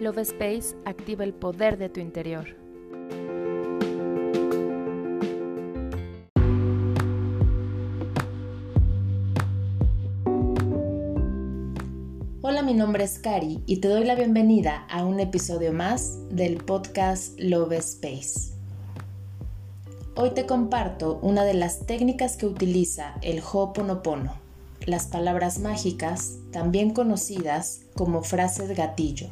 Love Space activa el poder de tu interior. Hola, mi nombre es Kari y te doy la bienvenida a un episodio más del podcast Love Space. Hoy te comparto una de las técnicas que utiliza el Ho'oponopono, las palabras mágicas, también conocidas como frases gatillo.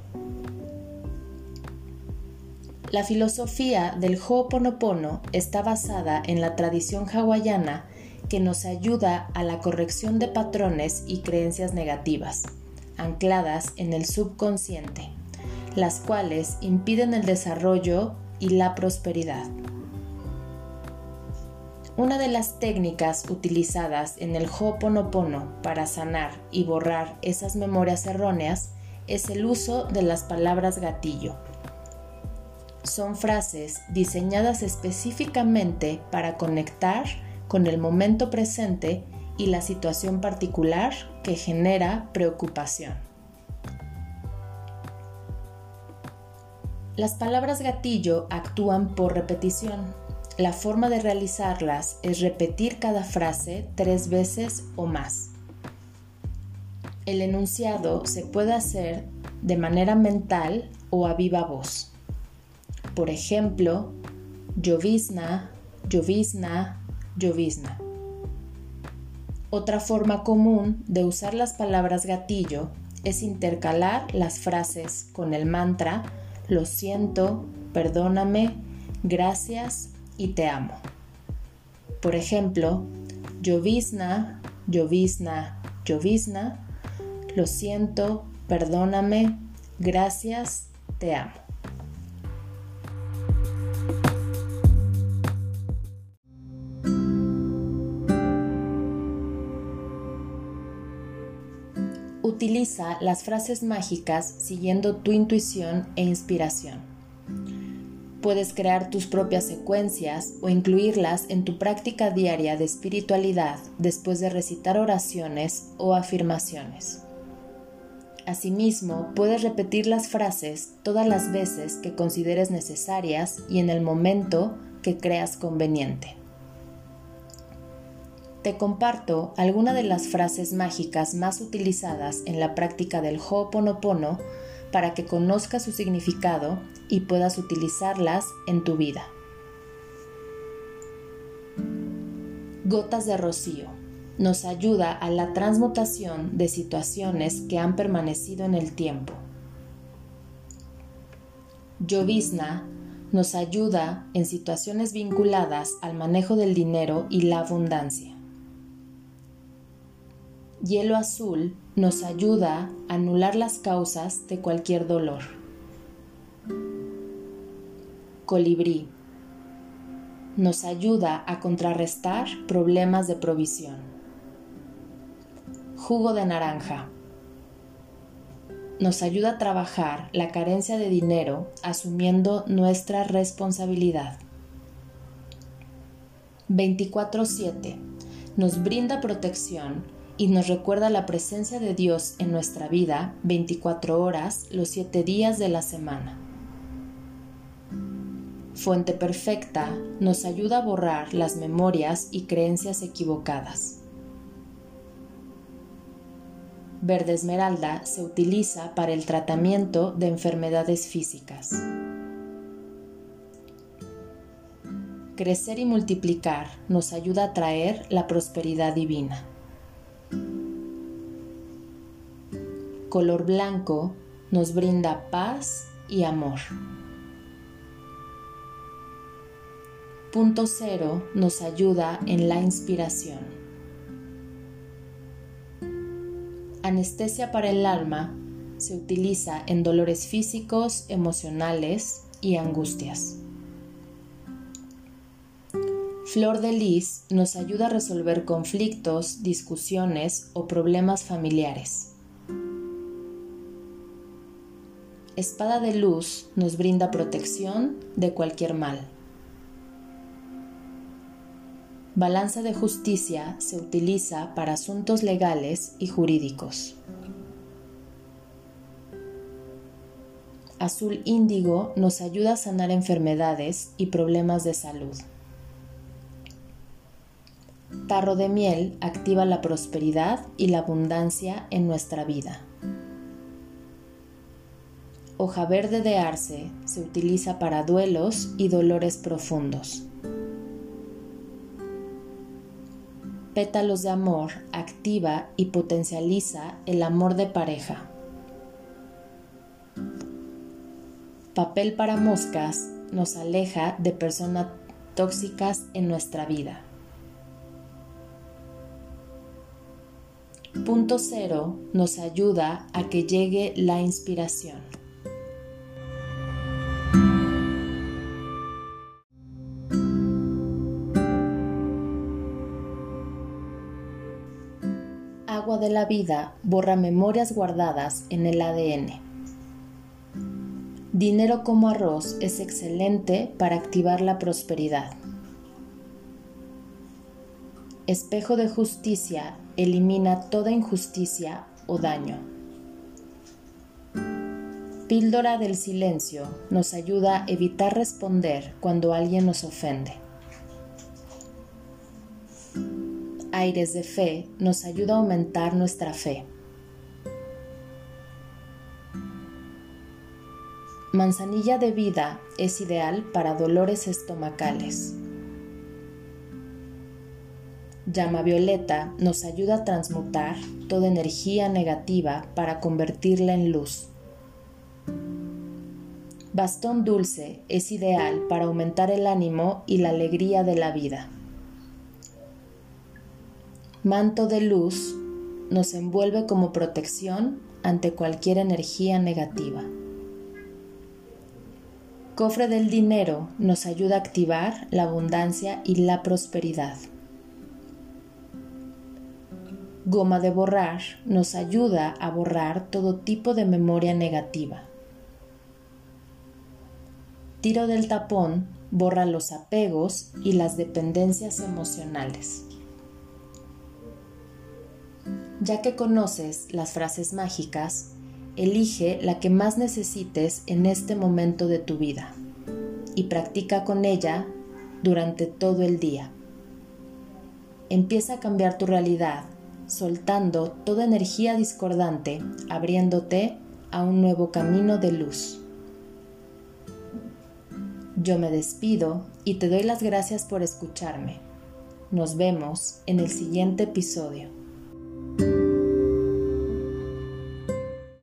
La filosofía del Ho'oponopono está basada en la tradición hawaiana que nos ayuda a la corrección de patrones y creencias negativas, ancladas en el subconsciente, las cuales impiden el desarrollo y la prosperidad. Una de las técnicas utilizadas en el Ho'oponopono para sanar y borrar esas memorias erróneas es el uso de las palabras gatillo son frases diseñadas específicamente para conectar con el momento presente y la situación particular que genera preocupación. Las palabras gatillo actúan por repetición. La forma de realizarlas es repetir cada frase tres veces o más. El enunciado se puede hacer de manera mental o a viva voz. Por ejemplo, llovizna, llovizna, llovizna. Otra forma común de usar las palabras gatillo es intercalar las frases con el mantra lo siento, perdóname, gracias y te amo. Por ejemplo, llovizna, llovizna, llovizna, lo siento, perdóname, gracias, te amo. Utiliza las frases mágicas siguiendo tu intuición e inspiración. Puedes crear tus propias secuencias o incluirlas en tu práctica diaria de espiritualidad después de recitar oraciones o afirmaciones. Asimismo, puedes repetir las frases todas las veces que consideres necesarias y en el momento que creas conveniente te comparto algunas de las frases mágicas más utilizadas en la práctica del Ho'oponopono para que conozcas su significado y puedas utilizarlas en tu vida. Gotas de rocío nos ayuda a la transmutación de situaciones que han permanecido en el tiempo. Llovizna nos ayuda en situaciones vinculadas al manejo del dinero y la abundancia. Hielo azul nos ayuda a anular las causas de cualquier dolor. Colibrí nos ayuda a contrarrestar problemas de provisión. Jugo de naranja nos ayuda a trabajar la carencia de dinero asumiendo nuestra responsabilidad. 24/7 nos brinda protección y nos recuerda la presencia de Dios en nuestra vida 24 horas los 7 días de la semana. Fuente Perfecta nos ayuda a borrar las memorias y creencias equivocadas. Verde Esmeralda se utiliza para el tratamiento de enfermedades físicas. Crecer y multiplicar nos ayuda a traer la prosperidad divina. Color blanco nos brinda paz y amor. Punto cero nos ayuda en la inspiración. Anestesia para el alma se utiliza en dolores físicos, emocionales y angustias. Flor de lis nos ayuda a resolver conflictos, discusiones o problemas familiares. espada de luz nos brinda protección de cualquier mal. Balanza de justicia se utiliza para asuntos legales y jurídicos. Azul índigo nos ayuda a sanar enfermedades y problemas de salud. Tarro de miel activa la prosperidad y la abundancia en nuestra vida. Hoja verde de arce se utiliza para duelos y dolores profundos. Pétalos de amor activa y potencializa el amor de pareja. Papel para moscas nos aleja de personas tóxicas en nuestra vida. Punto cero nos ayuda a que llegue la inspiración. Agua de la vida borra memorias guardadas en el ADN. Dinero como arroz es excelente para activar la prosperidad. Espejo de justicia elimina toda injusticia o daño. Píldora del silencio nos ayuda a evitar responder cuando alguien nos ofende. Aires de fe nos ayuda a aumentar nuestra fe. Manzanilla de vida es ideal para dolores estomacales. Llama violeta nos ayuda a transmutar toda energía negativa para convertirla en luz. Bastón dulce es ideal para aumentar el ánimo y la alegría de la vida. Manto de luz nos envuelve como protección ante cualquier energía negativa. Cofre del dinero nos ayuda a activar la abundancia y la prosperidad. Goma de borrar nos ayuda a borrar todo tipo de memoria negativa. Tiro del tapón borra los apegos y las dependencias emocionales. Ya que conoces las frases mágicas, elige la que más necesites en este momento de tu vida y practica con ella durante todo el día. Empieza a cambiar tu realidad soltando toda energía discordante, abriéndote a un nuevo camino de luz. Yo me despido y te doy las gracias por escucharme. Nos vemos en el siguiente episodio.